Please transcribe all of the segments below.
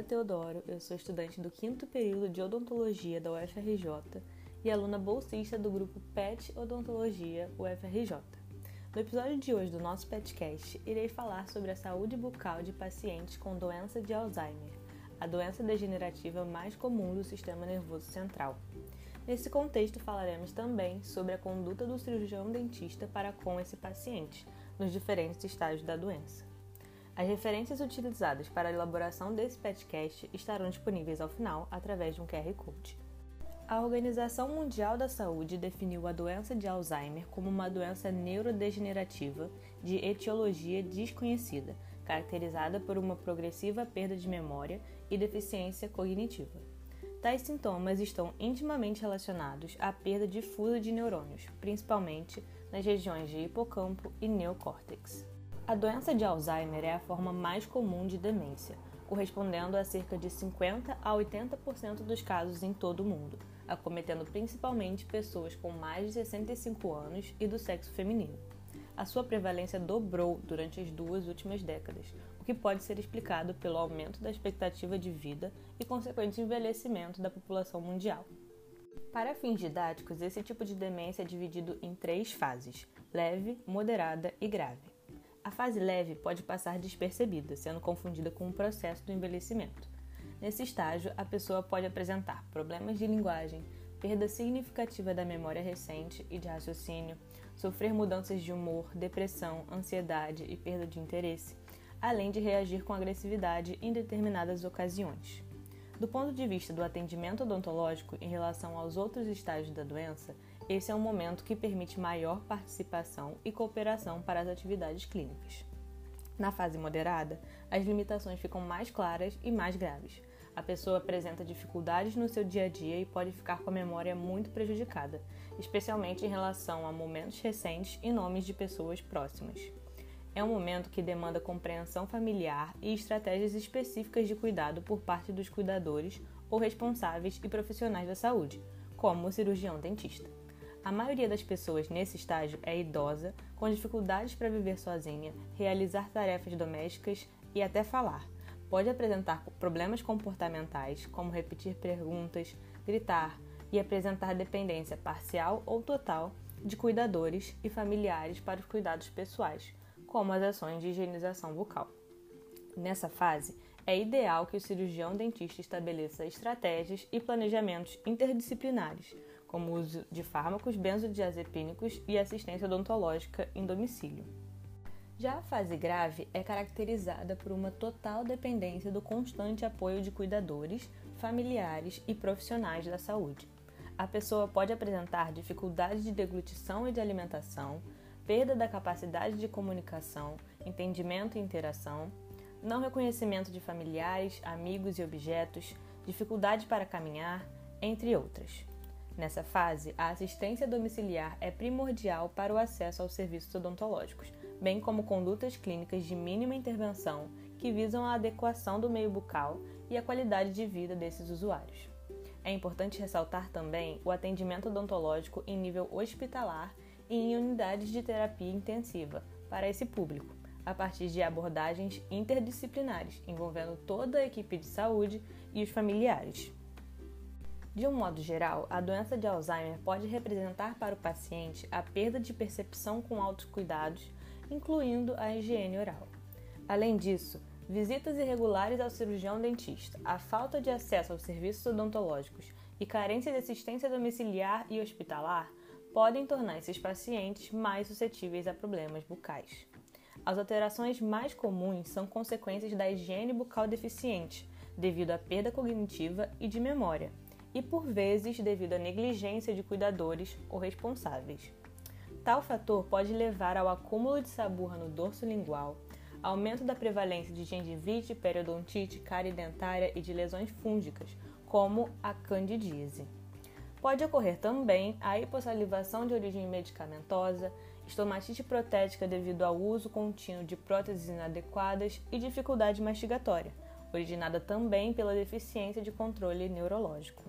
Clara Teodoro, eu sou estudante do quinto período de odontologia da UFRJ e aluna bolsista do grupo PET Odontologia UFRJ. No episódio de hoje do nosso PETcast, irei falar sobre a saúde bucal de pacientes com doença de Alzheimer, a doença degenerativa mais comum do sistema nervoso central. Nesse contexto, falaremos também sobre a conduta do cirurgião dentista para com esse paciente, nos diferentes estágios da doença. As referências utilizadas para a elaboração desse podcast estarão disponíveis ao final através de um QR Code. A Organização Mundial da Saúde definiu a doença de Alzheimer como uma doença neurodegenerativa de etiologia desconhecida, caracterizada por uma progressiva perda de memória e deficiência cognitiva. Tais sintomas estão intimamente relacionados à perda difusa de neurônios, principalmente nas regiões de hipocampo e neocórtex. A doença de Alzheimer é a forma mais comum de demência, correspondendo a cerca de 50 a 80% dos casos em todo o mundo, acometendo principalmente pessoas com mais de 65 anos e do sexo feminino. A sua prevalência dobrou durante as duas últimas décadas, o que pode ser explicado pelo aumento da expectativa de vida e consequente envelhecimento da população mundial. Para fins didáticos, esse tipo de demência é dividido em três fases: leve, moderada e grave. A fase leve pode passar despercebida, sendo confundida com o processo do envelhecimento. Nesse estágio, a pessoa pode apresentar problemas de linguagem, perda significativa da memória recente e de raciocínio, sofrer mudanças de humor, depressão, ansiedade e perda de interesse, além de reagir com agressividade em determinadas ocasiões. Do ponto de vista do atendimento odontológico em relação aos outros estágios da doença, esse é um momento que permite maior participação e cooperação para as atividades clínicas. Na fase moderada, as limitações ficam mais claras e mais graves. A pessoa apresenta dificuldades no seu dia a dia e pode ficar com a memória muito prejudicada, especialmente em relação a momentos recentes e nomes de pessoas próximas. É um momento que demanda compreensão familiar e estratégias específicas de cuidado por parte dos cuidadores ou responsáveis e profissionais da saúde, como o cirurgião dentista. A maioria das pessoas nesse estágio é idosa, com dificuldades para viver sozinha, realizar tarefas domésticas e até falar. Pode apresentar problemas comportamentais, como repetir perguntas, gritar e apresentar dependência parcial ou total de cuidadores e familiares para os cuidados pessoais, como as ações de higienização bucal. Nessa fase, é ideal que o cirurgião dentista estabeleça estratégias e planejamentos interdisciplinares como o uso de fármacos benzodiazepínicos e assistência odontológica em domicílio. Já a fase grave é caracterizada por uma total dependência do constante apoio de cuidadores, familiares e profissionais da saúde. A pessoa pode apresentar dificuldades de deglutição e de alimentação, perda da capacidade de comunicação, entendimento e interação, não reconhecimento de familiares, amigos e objetos, dificuldade para caminhar, entre outras. Nessa fase, a assistência domiciliar é primordial para o acesso aos serviços odontológicos, bem como condutas clínicas de mínima intervenção que visam a adequação do meio bucal e a qualidade de vida desses usuários. É importante ressaltar também o atendimento odontológico em nível hospitalar e em unidades de terapia intensiva para esse público, a partir de abordagens interdisciplinares envolvendo toda a equipe de saúde e os familiares. De um modo geral, a doença de Alzheimer pode representar para o paciente a perda de percepção com autocuidados, incluindo a higiene oral. Além disso, visitas irregulares ao cirurgião dentista, a falta de acesso aos serviços odontológicos e carência de assistência domiciliar e hospitalar podem tornar esses pacientes mais suscetíveis a problemas bucais. As alterações mais comuns são consequências da higiene bucal deficiente, devido à perda cognitiva e de memória e, por vezes, devido à negligência de cuidadores ou responsáveis. Tal fator pode levar ao acúmulo de saburra no dorso lingual, aumento da prevalência de gengivite, periodontite, cárie dentária e de lesões fúngicas, como a candidíase. Pode ocorrer também a hipossalivação de origem medicamentosa, estomatite protética devido ao uso contínuo de próteses inadequadas e dificuldade mastigatória, originada também pela deficiência de controle neurológico.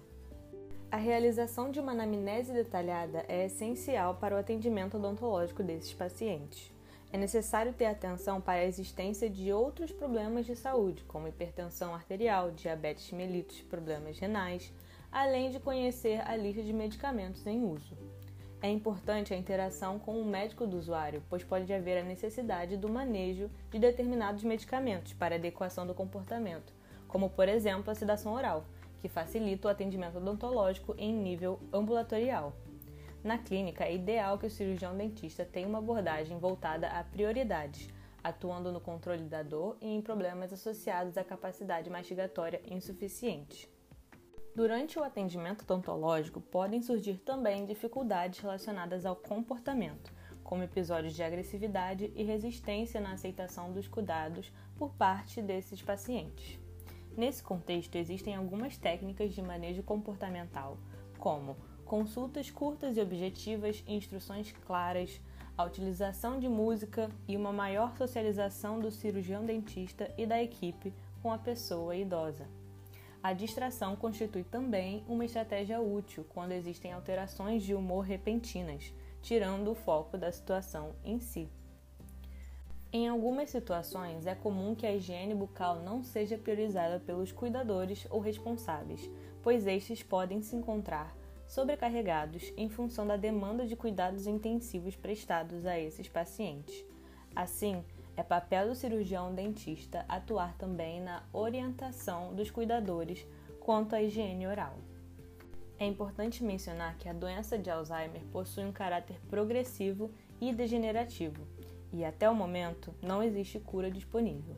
A realização de uma anamnese detalhada é essencial para o atendimento odontológico desses pacientes. É necessário ter atenção para a existência de outros problemas de saúde, como hipertensão arterial, diabetes mellitus, problemas renais, além de conhecer a lista de medicamentos em uso. É importante a interação com o médico do usuário, pois pode haver a necessidade do manejo de determinados medicamentos para adequação do comportamento, como por exemplo a sedação oral, que facilita o atendimento odontológico em nível ambulatorial. Na clínica, é ideal que o cirurgião dentista tenha uma abordagem voltada a prioridades, atuando no controle da dor e em problemas associados à capacidade mastigatória insuficiente. Durante o atendimento odontológico, podem surgir também dificuldades relacionadas ao comportamento, como episódios de agressividade e resistência na aceitação dos cuidados por parte desses pacientes. Nesse contexto, existem algumas técnicas de manejo comportamental, como consultas curtas e objetivas, instruções claras, a utilização de música e uma maior socialização do cirurgião dentista e da equipe com a pessoa idosa. A distração constitui também uma estratégia útil quando existem alterações de humor repentinas, tirando o foco da situação em si. Em algumas situações, é comum que a higiene bucal não seja priorizada pelos cuidadores ou responsáveis, pois estes podem se encontrar sobrecarregados em função da demanda de cuidados intensivos prestados a esses pacientes. Assim, é papel do cirurgião dentista atuar também na orientação dos cuidadores quanto à higiene oral. É importante mencionar que a doença de Alzheimer possui um caráter progressivo e degenerativo, e até o momento não existe cura disponível.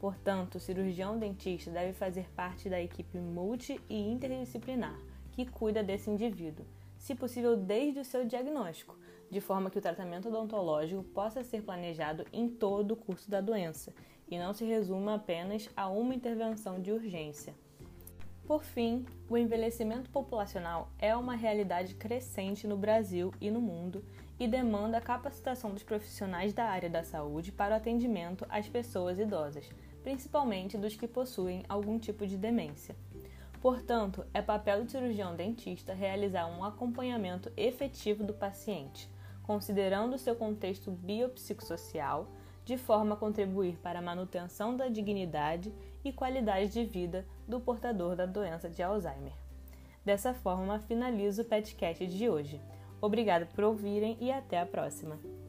Portanto, o cirurgião dentista deve fazer parte da equipe multi e interdisciplinar que cuida desse indivíduo, se possível desde o seu diagnóstico, de forma que o tratamento odontológico possa ser planejado em todo o curso da doença e não se resuma apenas a uma intervenção de urgência. Por fim, o envelhecimento populacional é uma realidade crescente no Brasil e no mundo e demanda a capacitação dos profissionais da área da saúde para o atendimento às pessoas idosas, principalmente dos que possuem algum tipo de demência. Portanto, é papel do cirurgião dentista realizar um acompanhamento efetivo do paciente, considerando seu contexto biopsicossocial, de forma a contribuir para a manutenção da dignidade e qualidade de vida do portador da doença de Alzheimer. Dessa forma, finalizo o podcast de hoje. Obrigada por ouvirem e até a próxima!